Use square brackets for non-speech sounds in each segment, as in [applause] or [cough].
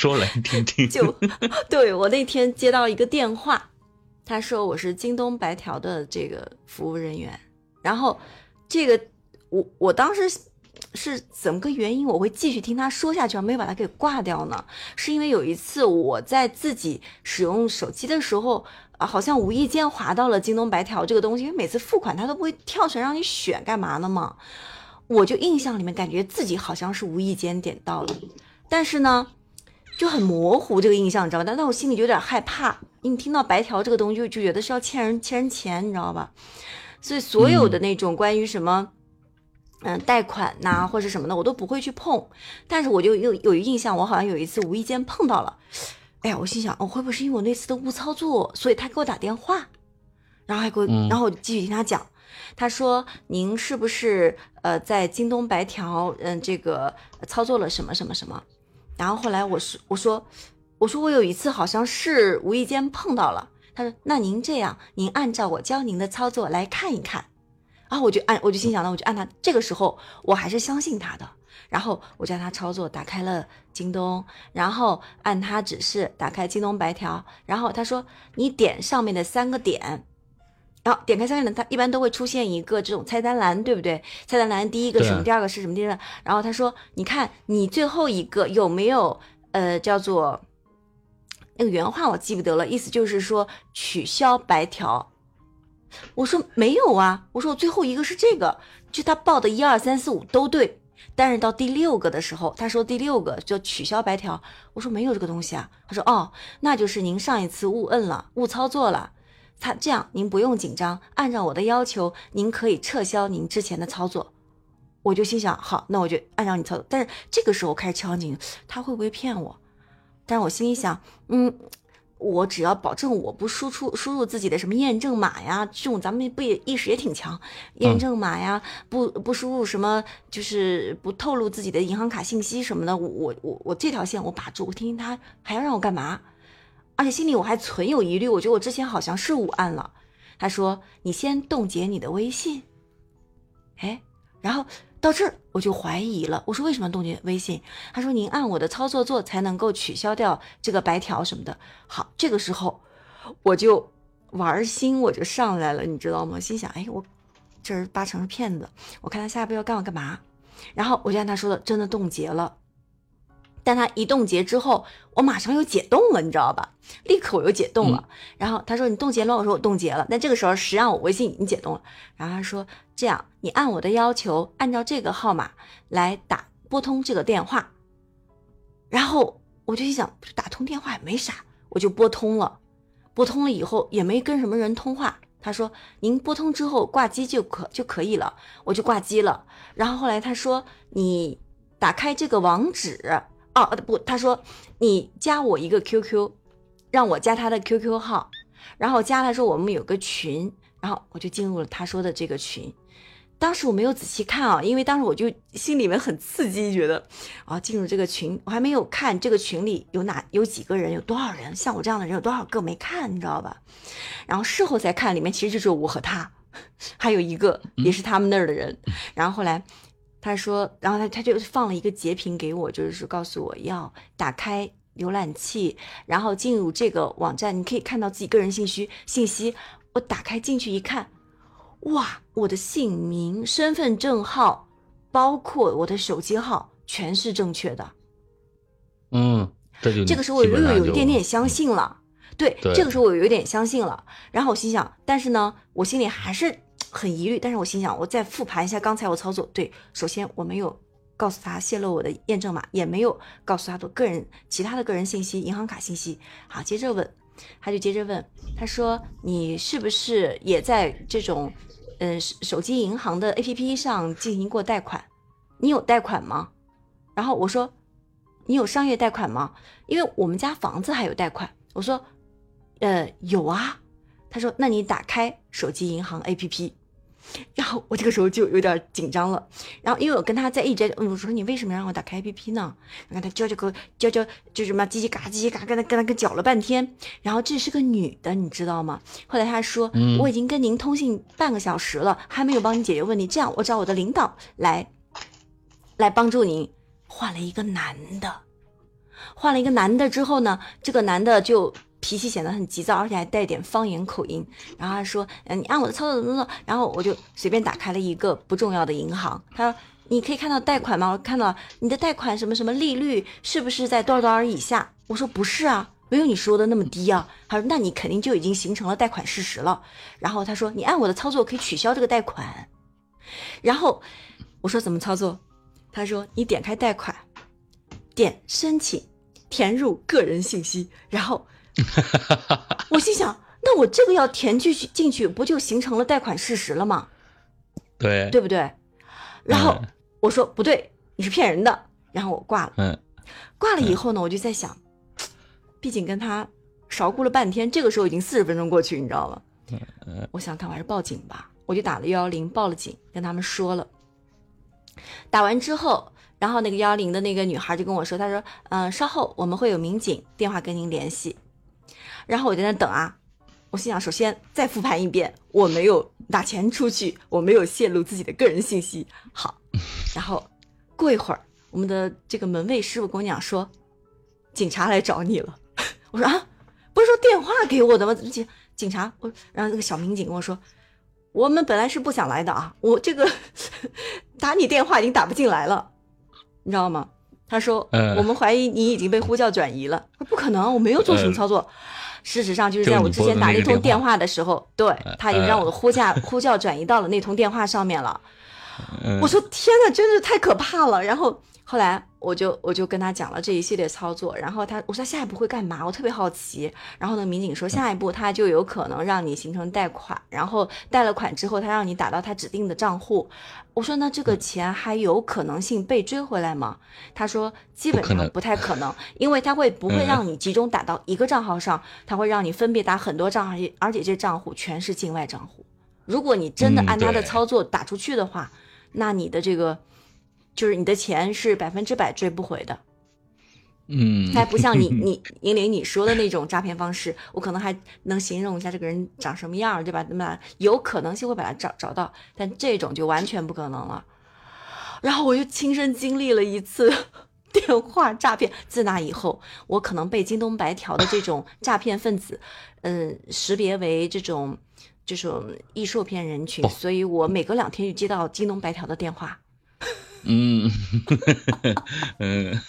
说来听听。就 [laughs] 对我那天接到一个电话，他说我是京东白条的这个服务人员，然后这个我我当时是怎么个原因我会继续听他说下去，而没有把他给挂掉呢？是因为有一次我在自己使用手机的时候啊，好像无意间滑到了京东白条这个东西，因为每次付款它都不会跳出来让你选干嘛呢嘛，我就印象里面感觉自己好像是无意间点到了，但是呢。就很模糊这个印象，你知道吧？但但我心里就有点害怕，因为听到白条这个东西，就就觉得是要欠人欠人钱，你知道吧？所以所有的那种关于什么，嗯，贷款呐或者什么的，我都不会去碰。但是我就有有印象，我好像有一次无意间碰到了，哎呀，我心想，哦，会不会是因为我那次的误操作，所以他给我打电话，然后还给我，然后我继续听他讲，他说您是不是呃在京东白条，嗯，这个操作了什么什么什么？然后后来我说我说我说我有一次好像是无意间碰到了，他说那您这样，您按照我教您的操作来看一看，然后我就按我就心想那我就按他，这个时候我还是相信他的，然后我叫他操作，打开了京东，然后按他指示打开京东白条，然后他说你点上面的三个点。然后点开上面的，它一般都会出现一个这种菜单栏，对不对？菜单栏第一个什么，第二个是什么？第二个，然后他说：“你看你最后一个有没有呃叫做那个原话我记不得了，意思就是说取消白条。”我说没有啊，我说我最后一个是这个，就他报的一二三四五都对，但是到第六个的时候，他说第六个就取消白条，我说没有这个东西啊，他说哦，那就是您上一次误摁了，误操作了。他这样，您不用紧张，按照我的要求，您可以撤销您之前的操作。我就心想，好，那我就按照你操作。但是这个时候开始敲警，他会不会骗我？但是我心里想，嗯，我只要保证我不输出输入自己的什么验证码呀，这种咱们不也意识也挺强，验证码呀，不不输入什么，就是不透露自己的银行卡信息什么的，我我我这条线我把住。我听听他还要让我干嘛？而且心里我还存有疑虑，我觉得我之前好像是误按了。他说：“你先冻结你的微信。”哎，然后到这儿我就怀疑了。我说：“为什么冻结微信？”他说：“您按我的操作做才能够取消掉这个白条什么的。”好，这个时候我就玩心我就上来了，你知道吗？心想：“哎，我这八成是骗子。我看他下一步要干我干嘛？”然后我就按他说的，真的冻结了。但他一冻结之后，我马上又解冻了，你知道吧？立刻我又解冻了。然后他说：“你冻结了。”我说：“我冻结了。”但这个时候实际上我微信已经解冻了。然后他说：“这样，你按我的要求，按照这个号码来打拨通这个电话。”然后我就心想，打通电话也没啥，我就拨通了。拨通了以后也没跟什么人通话。他说：“您拨通之后挂机就可就可以了。”我就挂机了。然后后来他说：“你打开这个网址。”哦不，他说你加我一个 QQ，让我加他的 QQ 号，然后加他说我们有个群，然后我就进入了他说的这个群。当时我没有仔细看啊，因为当时我就心里面很刺激，觉得啊进入这个群，我还没有看这个群里有哪有几个人，有多少人，像我这样的人有多少个没看，你知道吧？然后事后再看，里面其实就只有我和他，[laughs] 还有一个也是他们那儿的人。然后后来。他说，然后他他就放了一个截屏给我，就是告诉我要打开浏览器，然后进入这个网站，你可以看到自己个人信息信息。我打开进去一看，哇，我的姓名、身份证号，包括我的手机号，全是正确的。嗯，这就这个时候我又有一点点相信了。对，这个时候我有点相信了。然后我心想，但是呢，我心里还是。很疑虑，但是我心想，我再复盘一下刚才我操作。对，首先我没有告诉他泄露我的验证码，也没有告诉他的个人其他的个人信息、银行卡信息。好，接着问，他就接着问，他说你是不是也在这种嗯手机银行的 APP 上进行过贷款？你有贷款吗？然后我说你有商业贷款吗？因为我们家房子还有贷款。我说呃有啊。他说那你打开手机银行 APP。然后我这个时候就有点紧张了，然后因为我跟他在一直，我说你为什么让我打开 APP 呢？你看他教这个教教就什么叽叽嘎叽叽嘎，跟他跟他跟搅了半天。然后这是个女的，你知道吗？后来他说，我已经跟您通信半个小时了，还没有帮你解决问题。这样我找我的领导来来帮助您，换了一个男的。换了一个男的之后呢，这个男的就脾气显得很急躁，而且还带点方言口音。然后他说：“嗯，你按我的操作怎么怎么。”然后我就随便打开了一个不重要的银行。他说：“你可以看到贷款吗？我看到你的贷款什么什么利率是不是在多少多少以下？”我说：“不是啊，没有你说的那么低啊。”他说：“那你肯定就已经形成了贷款事实了。”然后他说：“你按我的操作可以取消这个贷款。”然后我说：“怎么操作？”他说：“你点开贷款，点申请，填入个人信息，然后。” [laughs] 我心想，那我这个要填进去进去，不就形成了贷款事实了吗？对，对不对？然后我说不对，你是骗人的。然后我挂了。嗯，挂了以后呢，我就在想，毕竟跟他韶顾了半天，这个时候已经四十分钟过去，你知道吗？嗯我想看我还是报警吧，我就打了幺幺零报了警，跟他们说了。打完之后，然后那个幺幺零的那个女孩就跟我说，她说，嗯，稍后我们会有民警电话跟您联系。然后我在那等啊，我心想，首先再复盘一遍，我没有拿钱出去，我没有泄露自己的个人信息。好，[laughs] 然后过一会儿，我们的这个门卫师傅跟我讲说，警察来找你了。[laughs] 我说啊，不是说电话给我的吗？警警察，我然后那个小民警跟我说，我们本来是不想来的啊，我这个 [laughs] 打你电话已经打不进来了，你知道吗？他说，嗯我们怀疑你已经被呼叫转移了。我说不可能，我没有做什么操作。事实上，就是在我之前打那通电话的时候，对他已经让我的呼叫呼叫转移到了那通电话上面了。我说天呐，真是太可怕了。然后后来我就我就跟他讲了这一系列操作，然后他我说他下一步会干嘛？我特别好奇。然后呢，民警说下一步他就有可能让你形成贷款，然后贷了款之后，他让你打到他指定的账户。我说那这个钱还有可能性被追回来吗？他说基本上不太可能，因为他会 [laughs] 不会让你集中打到一个账号上，他会让你分别打很多账号，而且这账户全是境外账户。如果你真的按他的操作打出去的话，那你的这个就是你的钱是百分之百追不回的。嗯，还不像你 [laughs] 你银玲你说的那种诈骗方式，我可能还能形容一下这个人长什么样，对吧？那么有可能性会把他找找到，但这种就完全不可能了。然后我又亲身经历了一次 [laughs] 电话诈骗，自那以后，我可能被京东白条的这种诈骗分子，嗯，识别为这种这种易受骗人群，所以我每隔两天就接到京东白条的电话。嗯 [laughs] 嗯。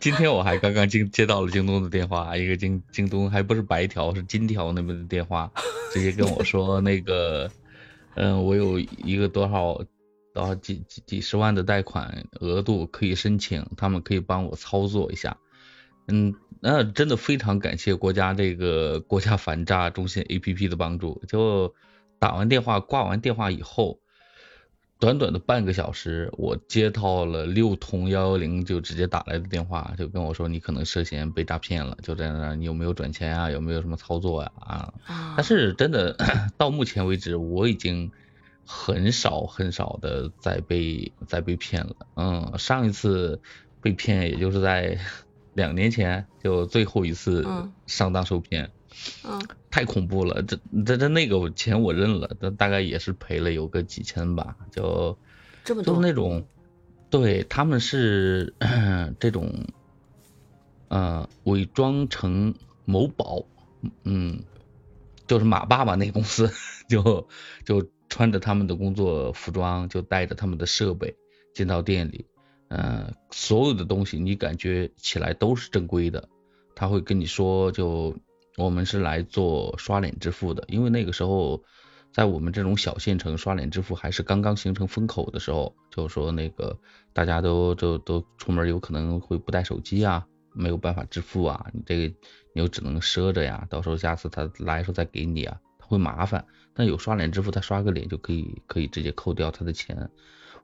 今天我还刚刚接接到了京东的电话，一个京京东还不是白条，是金条那边的电话，直接跟我说 [laughs] 那个，嗯，我有一个多少多少几几几十万的贷款额度可以申请，他们可以帮我操作一下。嗯，那真的非常感谢国家这个国家反诈中心 APP 的帮助。就打完电话挂完电话以后。短短的半个小时，我接到了六通幺幺零就直接打来的电话，就跟我说你可能涉嫌被诈骗了，就在那你有没有转钱啊，有没有什么操作呀啊？但是真的 [clears throat] 到目前为止，我已经很少很少的再被再被骗了。嗯，上一次被骗也就是在两年前，就最后一次上当受骗。嗯，太恐怖了，这这这那个钱我认了，但大概也是赔了有个几千吧，就这么多，就是那种，对他们是 [clears throat] 这种，呃，伪装成某宝，嗯，就是马爸爸那公司，[laughs] 就就穿着他们的工作服装，就带着他们的设备进到店里，嗯，所有的东西你感觉起来都是正规的，他会跟你说就。我们是来做刷脸支付的，因为那个时候，在我们这种小县城，刷脸支付还是刚刚形成风口的时候，就说那个大家都都都出门有可能会不带手机啊，没有办法支付啊，你这个你又只能赊着呀，到时候下次他来的时候再给你啊，他会麻烦。但有刷脸支付，他刷个脸就可以可以直接扣掉他的钱。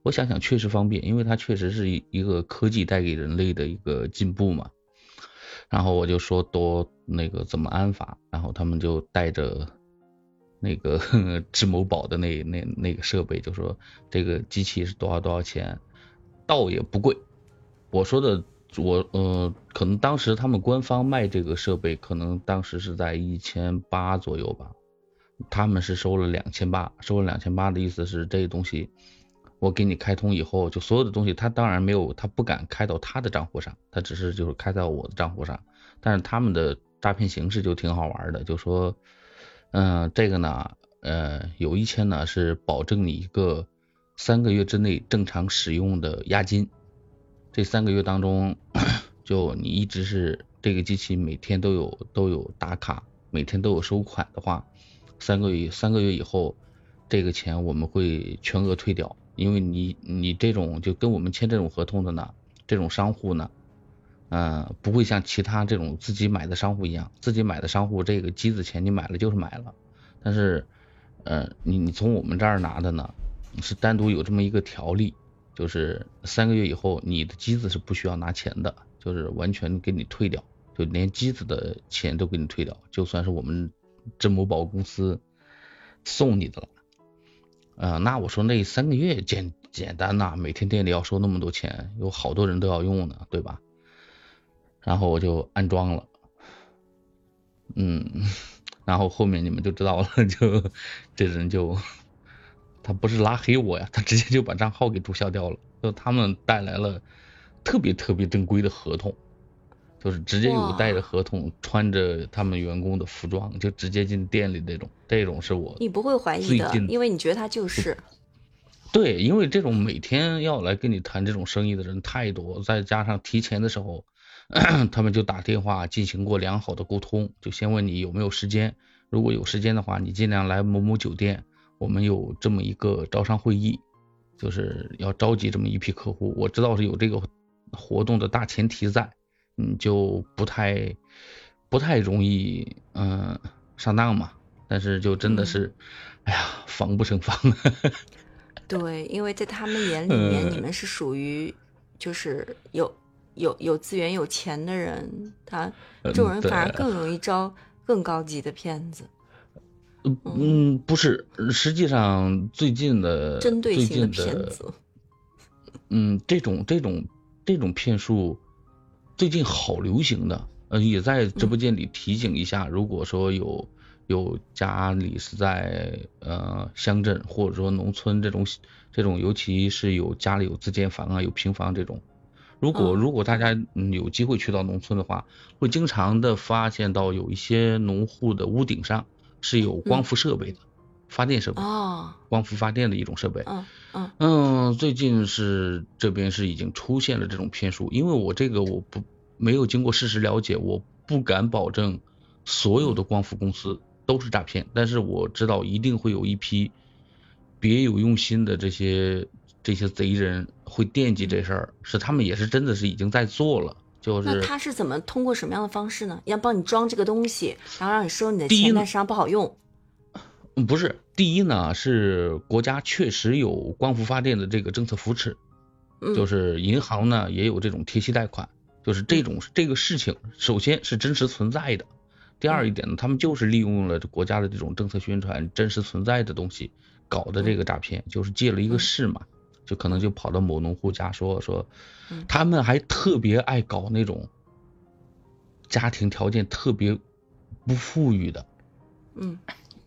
我想想确实方便，因为它确实是一一个科技带给人类的一个进步嘛。然后我就说多那个怎么安法，然后他们就带着那个 [laughs] 智某宝的那那那个设备，就说这个机器是多少多少钱，倒也不贵。我说的我呃，可能当时他们官方卖这个设备，可能当时是在一千八左右吧，他们是收了两千八，收了两千八的意思是这东西我给你开通以后，就所有的东西，他当然没有，他不敢开到他的账户上，他只是就是开到我的账户上。但是他们的诈骗形式就挺好玩的，就说，嗯，这个呢，呃，有一千呢是保证你一个三个月之内正常使用的押金，这三个月当中，[coughs] 就你一直是这个机器每天都有都有打卡，每天都有收款的话，三个月三个月以后，这个钱我们会全额退掉。因为你你这种就跟我们签这种合同的呢，这种商户呢，嗯，不会像其他这种自己买的商户一样，自己买的商户这个机子钱你买了就是买了，但是，呃，你你从我们这儿拿的呢，是单独有这么一个条例，就是三个月以后你的机子是不需要拿钱的，就是完全给你退掉，就连机子的钱都给你退掉，就算是我们真某宝公司送你的了。呃，那我说那三个月简简单呐，每天店里要收那么多钱，有好多人都要用呢，对吧？然后我就安装了，嗯，[laughs] 然后后面你们就知道了，就这人就他不是拉黑我呀，他直接就把账号给注销掉了，就他们带来了特别特别正规的合同。就是直接有带着合同，穿着他们员工的服装，就直接进店里这种，这种是我你不会怀疑的，因为你觉得他就是。对，因为这种每天要来跟你谈这种生意的人太多，再加上提前的时候，[clears throat] 他们就打电话进行过良好的沟通，就先问你有没有时间，如果有时间的话，你尽量来某某酒店，我们有这么一个招商会议，就是要召集这么一批客户，我知道是有这个活动的大前提在。你就不太不太容易嗯上当嘛，但是就真的是，哎呀防不胜防。[laughs] 对，因为在他们眼里面，你们是属于就是有有有资源有钱的人，他这种人反而更容易招更高级的骗子。嗯，不是，实际上最近的针对性的骗子，嗯，这种这种这种骗术。最近好流行的，呃，也在直播间里提醒一下，如果说有有家里是在呃乡镇或者说农村这种这种，尤其是有家里有自建房啊、有平房这种，如果如果大家有机会去到农村的话，会经常的发现到有一些农户的屋顶上是有光伏设备的，发电设备，光伏发电的一种设备。嗯嗯嗯，最近是这边是已经出现了这种骗术，因为我这个我不。没有经过事实了解，我不敢保证所有的光伏公司都是诈骗，但是我知道一定会有一批别有用心的这些这些贼人会惦记这事儿，是他们也是真的是已经在做了。就是那他是怎么通过什么样的方式呢？要帮你装这个东西，然后让你收你的钱，但实际上不好用。嗯，不是，第一呢是国家确实有光伏发电的这个政策扶持，就是银行呢也有这种贴息贷款。就是这种这个事情，首先是真实存在的。第二一点呢，他们就是利用了国家的这种政策宣传，真实存在的东西搞的这个诈骗，就是借了一个势嘛，就可能就跑到某农户家说说，他们还特别爱搞那种家庭条件特别不富裕的，嗯，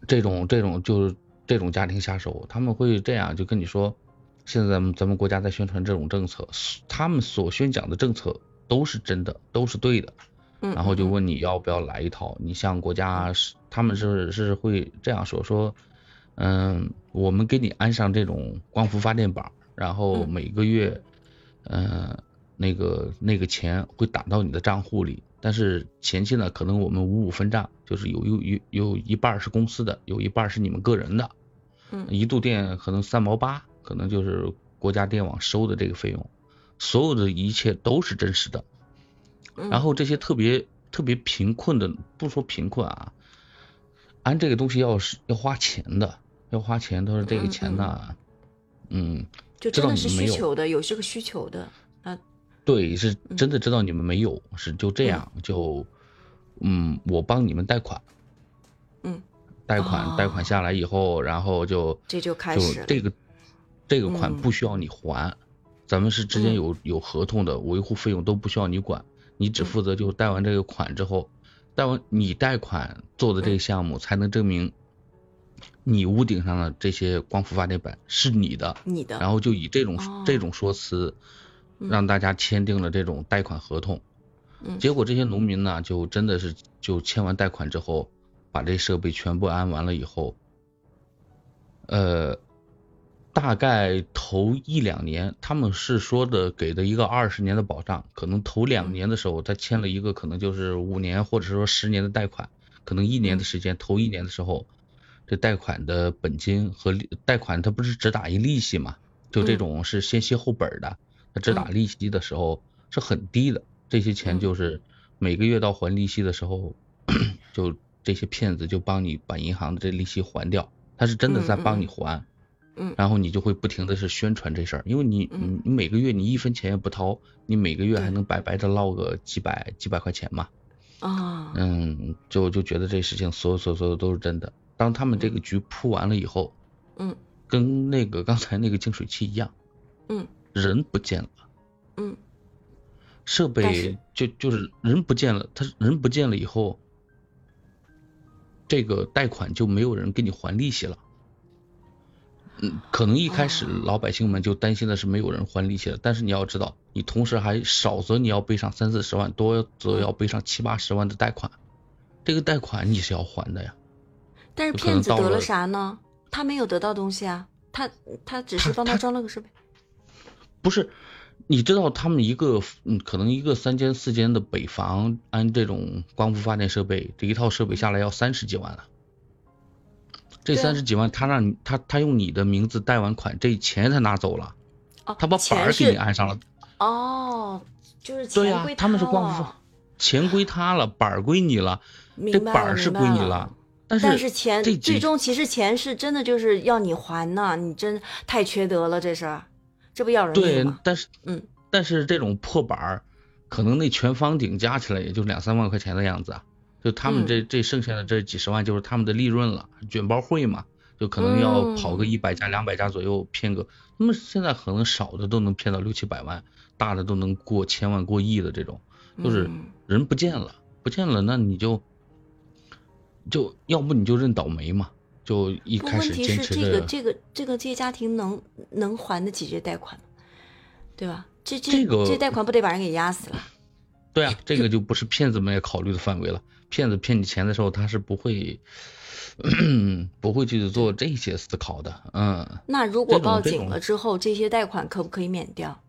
这种这种就是这种家庭下手，他们会这样就跟你说，现在咱们咱们国家在宣传这种政策，他们所宣讲的政策。都是真的，都是对的，然后就问你要不要来一套。你像国家是，他们是是会这样说说，嗯，我们给你安上这种光伏发电板，然后每个月，嗯，那个那个钱会打到你的账户里，但是前期呢，可能我们五五分账，就是有有有有一半是公司的，有一半是你们个人的，嗯，一度电可能三毛八，可能就是国家电网收的这个费用。所有的一切都是真实的，然后这些特别特别贫困的，不说贫困啊，安这个东西要是要花钱的，要花钱，他说这个钱呢，嗯，就真的是需求的，有这个需求的，啊，对，是真的知道你们没有，是就这样，就嗯，我帮你们贷款，嗯，贷款贷款下来以后，然后就这就开始这个这个款不需要你还。咱们是之间有有合同的，维护费用都不需要你管，你只负责就贷完这个款之后，贷完你贷款做的这个项目才能证明你屋顶上的这些光伏发电板是你的，你的，然后就以这种、哦。这种说辞，嗯让大家签订了这种贷款合同。嗯。结果这些农民呢，就真的是就签完贷款之后，把这设备全部安完了以后，呃，大概头一两年，他们是说的给的一个二十年的保障，可能头两年的时候，他签了一个可能就是五年或者说十年的贷款，可能一年的时间，头一年的时候，这贷款的本金和利贷款它不是只打一利息嘛，就这嗯。种是先息后本儿的，它只打利息的时候是很低的，这些钱嗯。就是每个月到还利息的时候，就 [clears throat] 这些骗子就帮你把银行的这利息还掉，他是真的在帮你还，嗯。然后你就会不停的是宣传这事儿，因为你你每个月你一分钱也不掏，你每个月还能白白的捞个几百几百块钱嘛，啊，嗯，就就觉得这事情所有所有所有都是真的。当他们这个局铺完了以后，嗯。跟那个刚才那个净水器一样，嗯人不见了，嗯设备就就是人不见了，他人不见了以后，这个贷款就没有人给你还利息了。嗯，可能一开始哦老百姓们就担心的是没有人还利息了，但是你要知道，你同时还少则你要背上三四十万，多则嗯要背上七八十万的贷款，这个贷款你是要还的呀。但是骗子得了啥呢？他没有得到东西啊，他他只是帮他装了个设备。不是，你知道他们一个嗯，可能一个三间四间的北房安这种光伏发电设备，这一套设备下来要三十几万了。这三十几万，他让你他他用你的名字贷完款，这钱他拿走了，哦，他把板儿给你安上了。哦，就是对呀、钱归他们是光伏，钱归他了，[sighs] 板儿归你了，这板儿是归你了。但是但是钱这最终其实钱是真的就是要你还呢，你真太缺德了，这是，这不要人对命吗？，但是嗯，但是这种破板儿，可能那全房顶加起来也就两三万块钱的样子啊。就他们嗯这、这剩下的这几十万就是他们的利润了，卷包会嘛，就可能要跑个嗯一百家、两百家左右骗个，那么现在可能少的都能骗到六七百万，大的都能过千万、过亿的这种，就是嗯人不见了，不见了，那你就就要不你就认倒霉嘛，就一不，开始问题是这个这个这个这些家庭能能还得起这贷款吗？对吧？这这这个这贷款不得把人给压死了？对啊，这个就不是骗子们要考虑的范围了。骗子骗你钱的时候，他是不会 [coughs] 不会去做这些思考的。嗯，那如果报警了之后，这些贷款可不可以免掉？